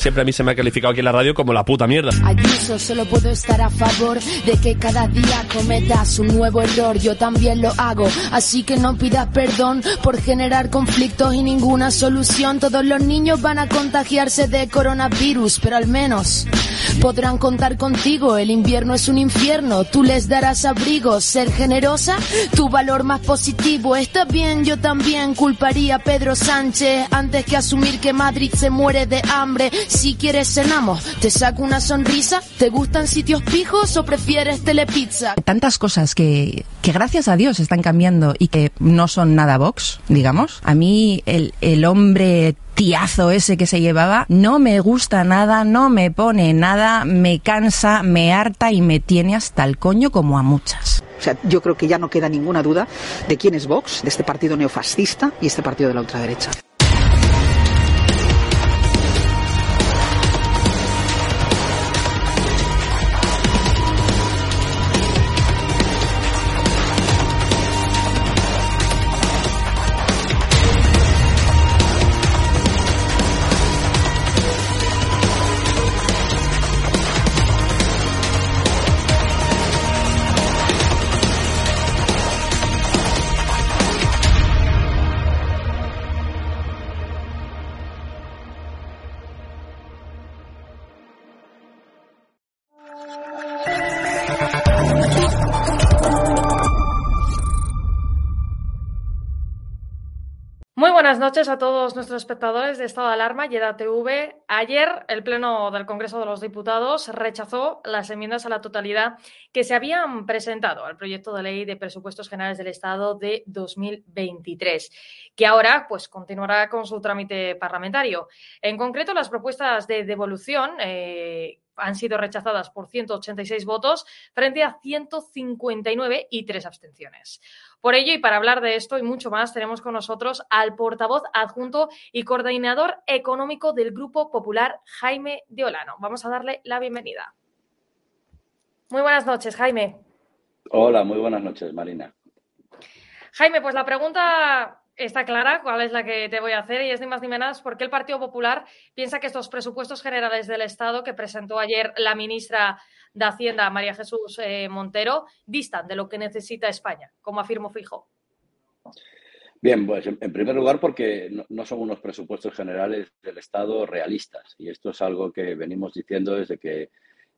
siempre a mí se me ha calificado aquí en la radio como la puta mierda. Ayuso, solo puedo estar a favor de que cada día cometas un nuevo error. Yo también lo hago, así que no pidas perdón por generar conflictos y ninguna solución. Todos los niños van a contagiarse de coronavirus, pero al menos podrán contar contigo. El invierno es un infierno, tú les darás abrigo. Ser generosa, tu valor más positivo. Está bien, yo también culparía a Pedro Sánchez antes que asumir que Madrid se muere de hambre. Si quieres cenamos, te saco una sonrisa. ¿Te gustan sitios pijos o prefieres telepizza? Tantas cosas que, que gracias a Dios están cambiando y que no son nada Vox, digamos. A mí el, el hombre tiazo ese que se llevaba no me gusta nada, no me pone nada, me cansa, me harta y me tiene hasta el coño como a muchas. O sea, yo creo que ya no queda ninguna duda de quién es Vox, de este partido neofascista y este partido de la ultraderecha. Buenas noches a todos nuestros espectadores de Estado de Alarma y EDATV. Ayer el Pleno del Congreso de los Diputados rechazó las enmiendas a la totalidad que se habían presentado al proyecto de ley de presupuestos generales del Estado de 2023, que ahora pues continuará con su trámite parlamentario. En concreto, las propuestas de devolución eh, han sido rechazadas por 186 votos frente a 159 y tres abstenciones. Por ello, y para hablar de esto y mucho más, tenemos con nosotros al portavoz adjunto y coordinador económico del Grupo Popular, Jaime Diolano. Vamos a darle la bienvenida. Muy buenas noches, Jaime. Hola, muy buenas noches, Marina. Jaime, pues la pregunta está clara, cuál es la que te voy a hacer, y es ni más ni menos por qué el Partido Popular piensa que estos presupuestos generales del Estado que presentó ayer la ministra de Hacienda, María Jesús eh, Montero, distan de lo que necesita España, como afirmo fijo. Bien, pues en, primer lugar porque no, son unos presupuestos generales del Estado realistas y esto es algo que venimos diciendo desde que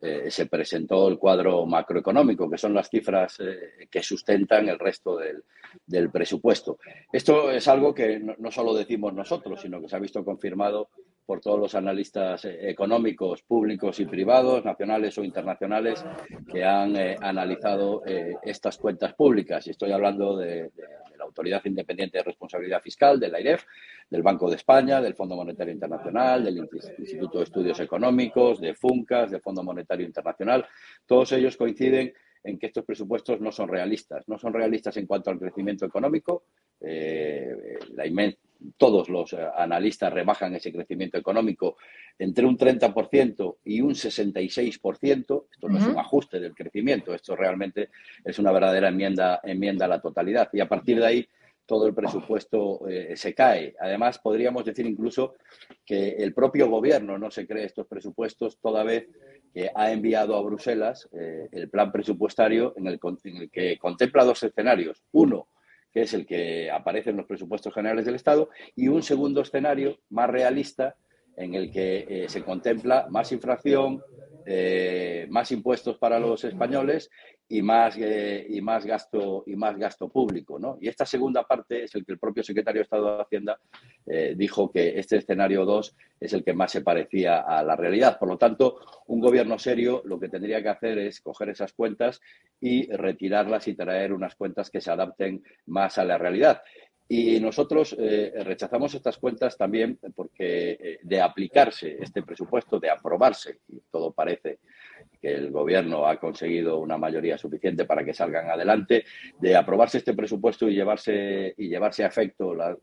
eh, se presentó el cuadro macroeconómico, que son las cifras eh, que sustentan el resto del, presupuesto. Esto es algo que no, no solo decimos nosotros, sino que se ha visto confirmado por todos los analistas eh, económicos públicos y privados, nacionales o internacionales, que han eh, analizado eh, estas cuentas públicas. Y estoy hablando de, la Autoridad Independiente de Responsabilidad Fiscal, de la IREF, del Banco de España, del Fondo Monetario Internacional, del Instituto de Estudios Económicos, de FUNCAS, del Fondo Monetario Internacional. Todos ellos coinciden en que estos presupuestos no son realistas. No son realistas en cuanto al crecimiento económico. La, inmen todos los analistas rebajan ese crecimiento económico entre un 30% y un 66%. Esto no es un ajuste del crecimiento, esto realmente es una verdadera enmienda, enmienda a la totalidad. Y a partir de ahí todo el presupuesto eh, se cae. Además, podríamos decir incluso que el propio gobierno no se cree estos presupuestos toda vez que ha enviado a Bruselas eh, el plan presupuestario en el, que contempla dos escenarios. Uno, que es el que aparece en los presupuestos generales del Estado, y un segundo escenario más realista en el que eh, se contempla más inflación, más impuestos para los españoles y más, eh, y más gasto y más gasto público. ¿no? Y esta segunda parte es el que el propio secretario de Estado de Hacienda eh, dijo que este escenario 2 es el que más se parecía a la realidad. Por lo tanto, un gobierno serio lo que tendría que hacer es coger esas cuentas y retirarlas y traer unas cuentas que se adapten más a la realidad. Y nosotros eh, rechazamos estas cuentas también porque de aplicarse este presupuesto, de aprobarse, y todo parece que el Gobierno ha conseguido una mayoría suficiente para que salgan adelante, de aprobarse este presupuesto y llevarse, y llevarse a efecto eh,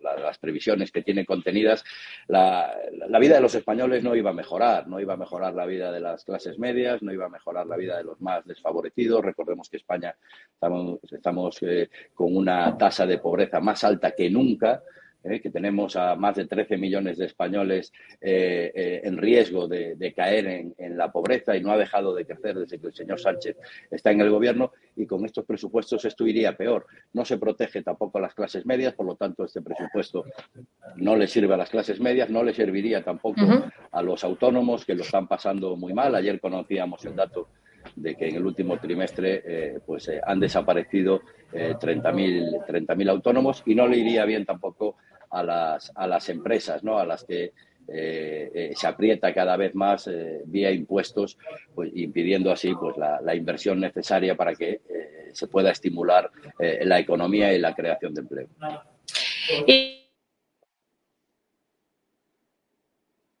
las previsiones que tiene contenidas, la, vida de los españoles no iba a mejorar, no iba a mejorar la vida de las clases medias, no iba a mejorar la vida de los más desfavorecidos. Recordemos que España estamos, eh, con una tasa de pobreza más alta que nunca. ¿Eh? que tenemos a más de 13 millones de españoles eh, eh, en riesgo de, caer en, la pobreza y no ha dejado de crecer desde que el señor Sánchez está en el gobierno y con estos presupuestos esto iría peor. No se protege tampoco a las clases medias, por lo tanto este presupuesto no le sirve a las clases medias, no le serviría tampoco a los autónomos que lo están pasando muy mal. Ayer conocíamos el dato de que en el último trimestre pues han desaparecido 30.000 30 autónomos y no le iría bien tampoco a las, a las empresas, ¿no? a las que eh, eh, se aprieta cada vez más eh, vía impuestos, pues, impidiendo así pues, la, inversión necesaria para que se pueda estimular la economía y la creación de empleo. Y,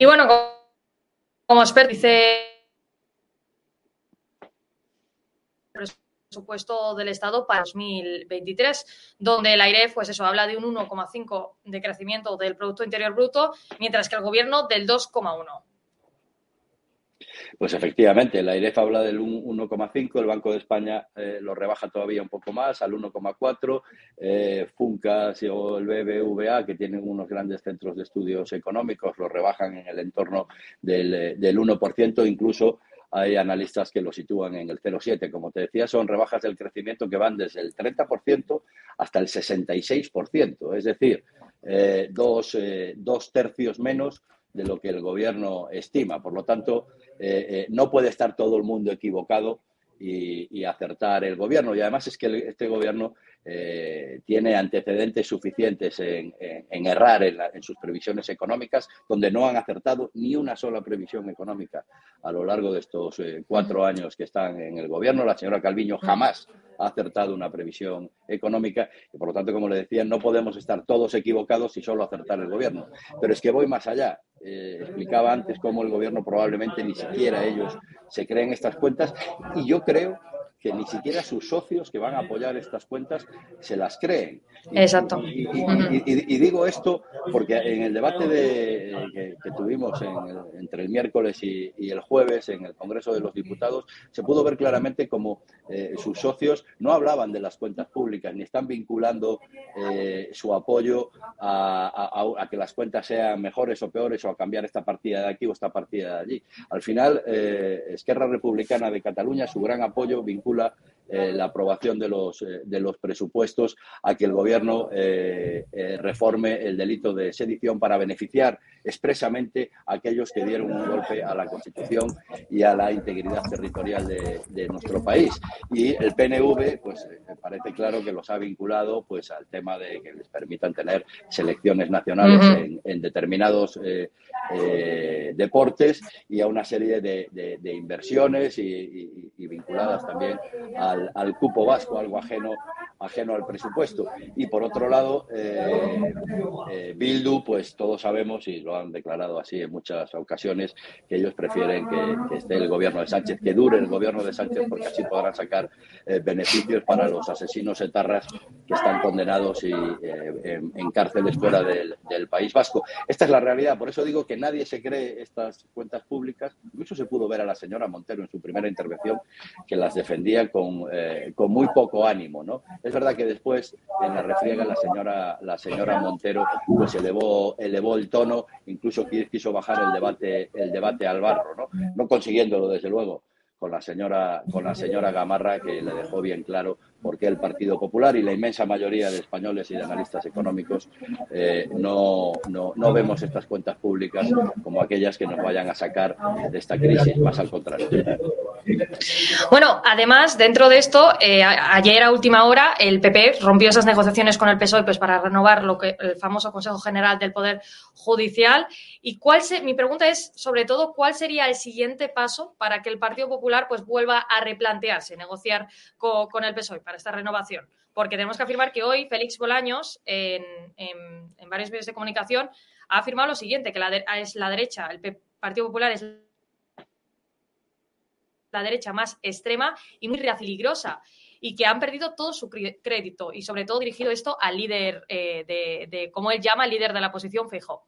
bueno, como experto, dice presupuesto del Estado para 2023, donde el AIREF, pues eso, habla de un 1,5 de crecimiento del Producto Interior Bruto, mientras que el Gobierno del 2,1. Pues efectivamente, el AIREF habla del 1,5, el Banco de España eh, lo rebaja todavía un poco más, al 1,4, eh, Funcas o el BBVA, que tienen unos grandes centros de estudios económicos, lo rebajan en el entorno del, del 1%, incluso hay analistas que lo sitúan en el 0,7. Como te decía, son rebajas del crecimiento que van desde el 30% hasta el 66%, es decir, eh, dos, eh, dos, tercios menos de lo que el gobierno estima. Por lo tanto, eh, no puede estar todo el mundo equivocado y, acertar el gobierno. Y además es que este gobierno eh, tiene antecedentes suficientes en, errar en, sus previsiones económicas, donde no han acertado ni una sola previsión económica a lo largo de estos eh, cuatro años que están en el gobierno. La señora Calviño jamás ha acertado una previsión económica y, por lo tanto, como le decía, no podemos estar todos equivocados y solo acertar el gobierno. Pero es que voy más allá. Eh, explicaba antes cómo el gobierno probablemente ni siquiera ellos se creen estas cuentas y yo creo que ni siquiera sus socios que van a apoyar estas cuentas se las creen. Exacto. Y, digo esto porque en el debate de, que, tuvimos entre el miércoles y, el jueves en el Congreso de los Diputados, se pudo ver claramente cómo eh, sus socios no hablaban de las cuentas públicas ni están vinculando eh, su apoyo a, que las cuentas sean mejores o peores o a cambiar esta partida de aquí o esta partida de allí. Al final, eh, Esquerra Republicana de Cataluña, su gran apoyo vincula película eh, la aprobación de los, eh, de los presupuestos a que el Gobierno eh, reforme el delito de sedición para beneficiar expresamente a aquellos que dieron un golpe a la Constitución y a la integridad territorial de, nuestro país. Y el PNV, pues parece claro que los ha vinculado pues al tema de que les permitan tener selecciones nacionales en, determinados deportes y a una serie de, inversiones y, vinculadas también al cupo vasco, algo ajeno, ajeno al presupuesto. Y por otro lado, eh, eh, Bildu, pues todos sabemos, y lo han declarado así en muchas ocasiones, que ellos prefieren que, esté el gobierno de Sánchez, que dure el gobierno de Sánchez, porque así podrán sacar eh, beneficios para los asesinos etarras que están condenados y, en, cárceles fuera del, del País Vasco. Esta es la realidad, por eso digo que nadie se cree estas cuentas públicas. Incluso se pudo ver a la señora Montero en su primera intervención que las defendía con, eh, con muy poco ánimo, ¿no? Es verdad que después en la refriega la señora la señora Montero pues elevó elevó el tono, incluso quiso bajar el debate el debate al barro, ¿no? No consiguiéndolo desde luego con la señora con la señora Gamarra que le dejó bien claro porque el Partido Popular y la inmensa mayoría de españoles y de analistas económicos eh, no, no, no, vemos estas cuentas públicas como aquellas que nos vayan a sacar de esta crisis, más al contrario. Bueno, además, dentro de esto, eh, ayer a última hora el PP rompió esas negociaciones con el PSOE pues, para renovar lo que el famoso Consejo General del Poder Judicial. Y cuál se, mi pregunta es, sobre todo, ¿cuál sería el siguiente paso para que el Partido Popular pues, vuelva a replantearse, negociar con, el PSOE? para esta renovación. Porque tenemos que afirmar que hoy Félix Bolaños, en, varios medios de comunicación, ha afirmado lo siguiente, que la es la derecha, el Partido Popular es la derecha más extrema y muy reaciligrosa y que han perdido todo su crédito y sobre todo dirigido esto al líder eh, de, como él llama, el líder de la oposición, Feijóo.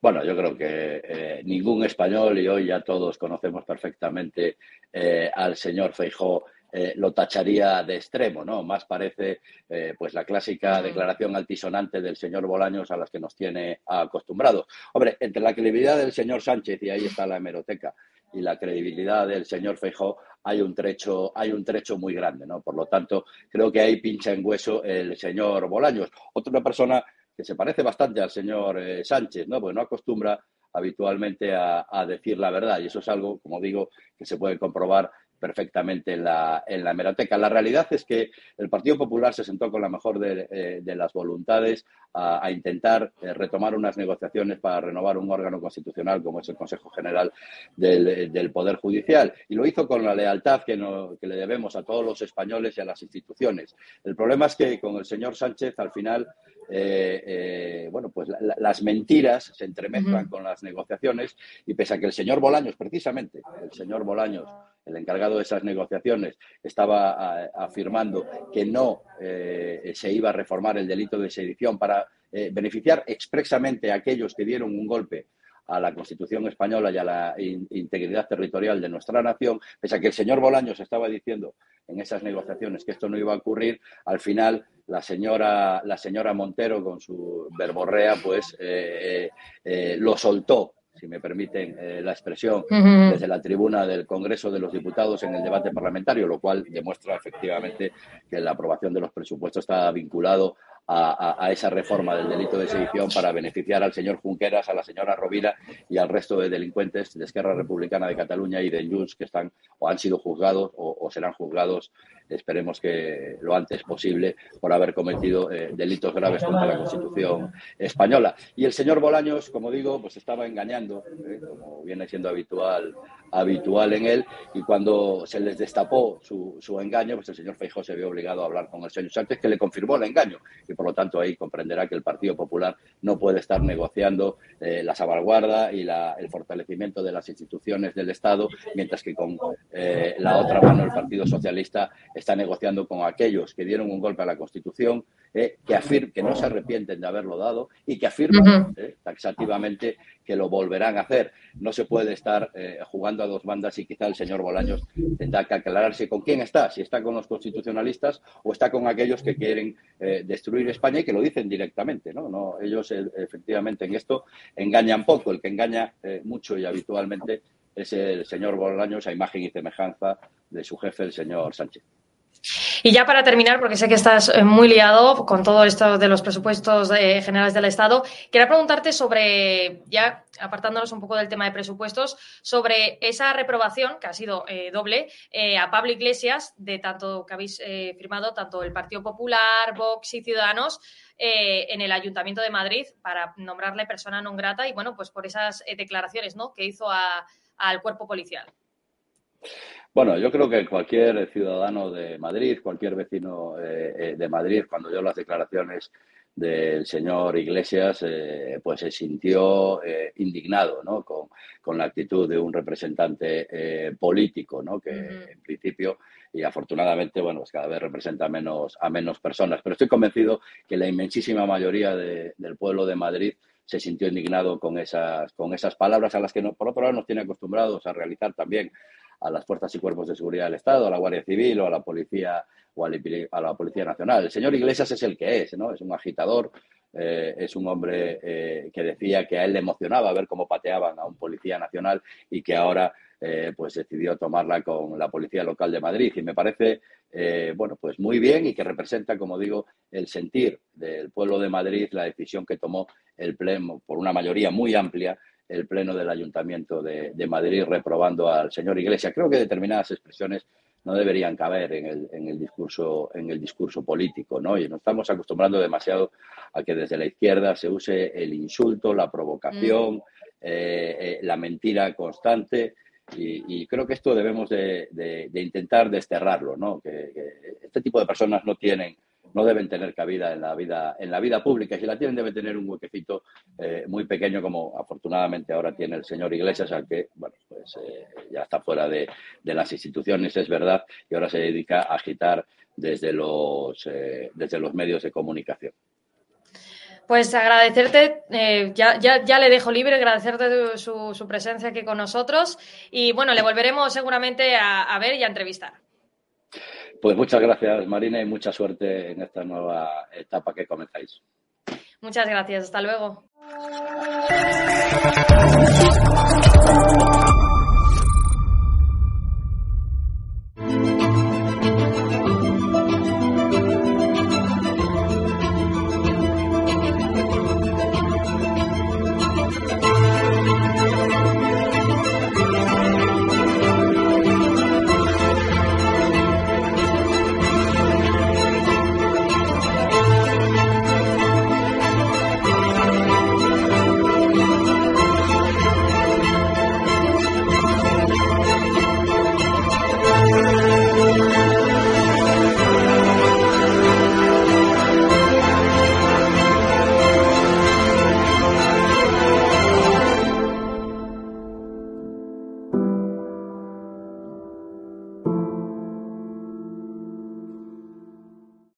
Bueno, yo creo que eh, ningún español, y hoy ya todos conocemos perfectamente eh, al señor Feijó, eh, lo tacharía de extremo, ¿no? Más parece eh, pues la clásica declaración altisonante del señor Bolaños a las que nos tiene acostumbrados. Hombre, entre la credibilidad del señor Sánchez, y ahí está la hemeroteca, y la credibilidad del señor Feijó, hay un trecho, hay un trecho muy grande, ¿no? Por lo tanto, creo que ahí pincha en hueso el señor Bolaños. Otra persona que se parece bastante al señor eh, Sánchez, ¿no? Porque no acostumbra habitualmente a, a, decir la verdad. Y eso es algo, como digo, que se puede comprobar perfectamente en la, en la hemeroteca. La realidad es que el Partido Popular se sentó con la mejor de, eh, las voluntades a, intentar eh, retomar unas negociaciones para renovar un órgano constitucional como es el Consejo General del, Poder Judicial. Y lo hizo con la lealtad que, que, le debemos a todos los españoles y a las instituciones. El problema es que con el señor Sánchez al final eh, eh, bueno, pues las mentiras se entremezclan con las negociaciones y pese a que el señor Bolaños, precisamente, el señor Bolaños, el encargado de esas negociaciones, estaba afirmando que no eh, se iba a reformar el delito de sedición para beneficiar expresamente a aquellos que dieron un golpe a la Constitución española y a la integridad territorial de nuestra nación, pese a que el señor Bolaños estaba diciendo en esas negociaciones que esto no iba a ocurrir, al final la señora, la señora Montero con su verborrea pues eh, eh, eh, lo soltó si me permiten la expresión, desde la tribuna del Congreso de los Diputados en el debate parlamentario, lo cual demuestra efectivamente que la aprobación de los presupuestos está vinculado a, esa reforma del delito de sedición para beneficiar al señor Junqueras, a la señora Rovira y al resto de delincuentes de Esquerra Republicana de Cataluña y de Junts que están o han sido juzgados o, serán juzgados, esperemos que lo antes posible, por haber cometido eh, delitos graves contra la Constitución española. Y el señor Bolaños, como digo, pues estaba engañando, eh, como viene siendo habitual habitual en él y cuando se les destapó su, engaño, pues el señor Feijóo se vio obligado a hablar con el señor Sánchez que le confirmó el engaño y por lo tanto ahí comprenderá que el Partido Popular no puede estar negociando eh, la salvaguarda y la, el fortalecimiento de las instituciones del Estado, mientras que con eh, la otra mano el Partido Socialista está negociando con aquellos que dieron un golpe a la Constitución, eh, que, afir que no se arrepienten de haberlo dado y que afirman taxativamente que lo volverán a hacer. No se puede estar jugando a dos bandas y quizá el señor Bolaños tendrá que aclararse con quién está, si está con los constitucionalistas o está con aquellos que quieren destruir España y que lo dicen directamente, ¿no? no ellos eh, efectivamente en esto engañan poco, el que engaña eh, mucho y habitualmente es el señor Bolaños a imagen y semejanza de su jefe, el señor Sánchez. Y ya para terminar, porque sé que estás eh, muy liado con todo esto de los presupuestos eh, generales del Estado, quería preguntarte sobre, ya apartándonos un poco del tema de presupuestos, sobre esa reprobación, que ha sido eh, doble, a Pablo Iglesias, de tanto que habéis firmado tanto el Partido Popular, Vox y Ciudadanos, en el Ayuntamiento de Madrid para nombrarle persona non grata y, bueno, pues por esas declaraciones ¿no? que hizo al cuerpo policial. Bueno, yo creo que cualquier ciudadano de Madrid, cualquier vecino eh, eh, de Madrid, cuando oyó las declaraciones del señor Iglesias, eh, pues se sintió indignado ¿no? con, con, la actitud de un representante político, ¿no? que en principio y afortunadamente, bueno, pues cada vez representa menos, a menos personas. Pero estoy convencido que la inmensísima mayoría del pueblo de Madrid se sintió indignado con esas, con esas palabras a las que, por otro lado, nos tiene acostumbrados a realizar también a las fuerzas y cuerpos de seguridad del Estado, a la Guardia Civil o a la Policía o a la Policía Nacional. El señor Iglesias es el que es, ¿no? Es un agitador, eh, es un hombre eh, que decía que a él le emocionaba ver cómo pateaban a un policía nacional y que ahora eh, pues decidió tomarla con la Policía Local de Madrid. Y me parece, bueno, pues muy bien y que representa, como digo, el sentir del pueblo de Madrid, la decisión que tomó el Pleno por una mayoría muy amplia el Pleno del Ayuntamiento de, Madrid reprobando al señor Iglesias. Creo que determinadas expresiones no deberían caber en el, en el, discurso en el discurso político, ¿no? Y nos estamos acostumbrando demasiado a que desde la izquierda se use el insulto, la provocación, mm. eh, eh, la mentira constante. Y, creo que esto debemos de, intentar desterrarlo, ¿no? que, este tipo de personas no tienen no deben tener cabida en la vida, en la vida pública. Si la tienen, debe tener un huequecito eh, muy pequeño, como afortunadamente ahora tiene el señor Iglesias, al que bueno, pues, eh, ya está fuera de, las instituciones, es verdad, y ahora se dedica a agitar desde los, eh, desde los medios de comunicación. Pues agradecerte, ya, ya, ya, le dejo libre, agradecerte su, presencia aquí con nosotros y bueno, le volveremos seguramente a ver y a entrevistar. Pues muchas gracias, Marina, y mucha suerte en esta nueva etapa que comenzáis. Muchas gracias, hasta luego.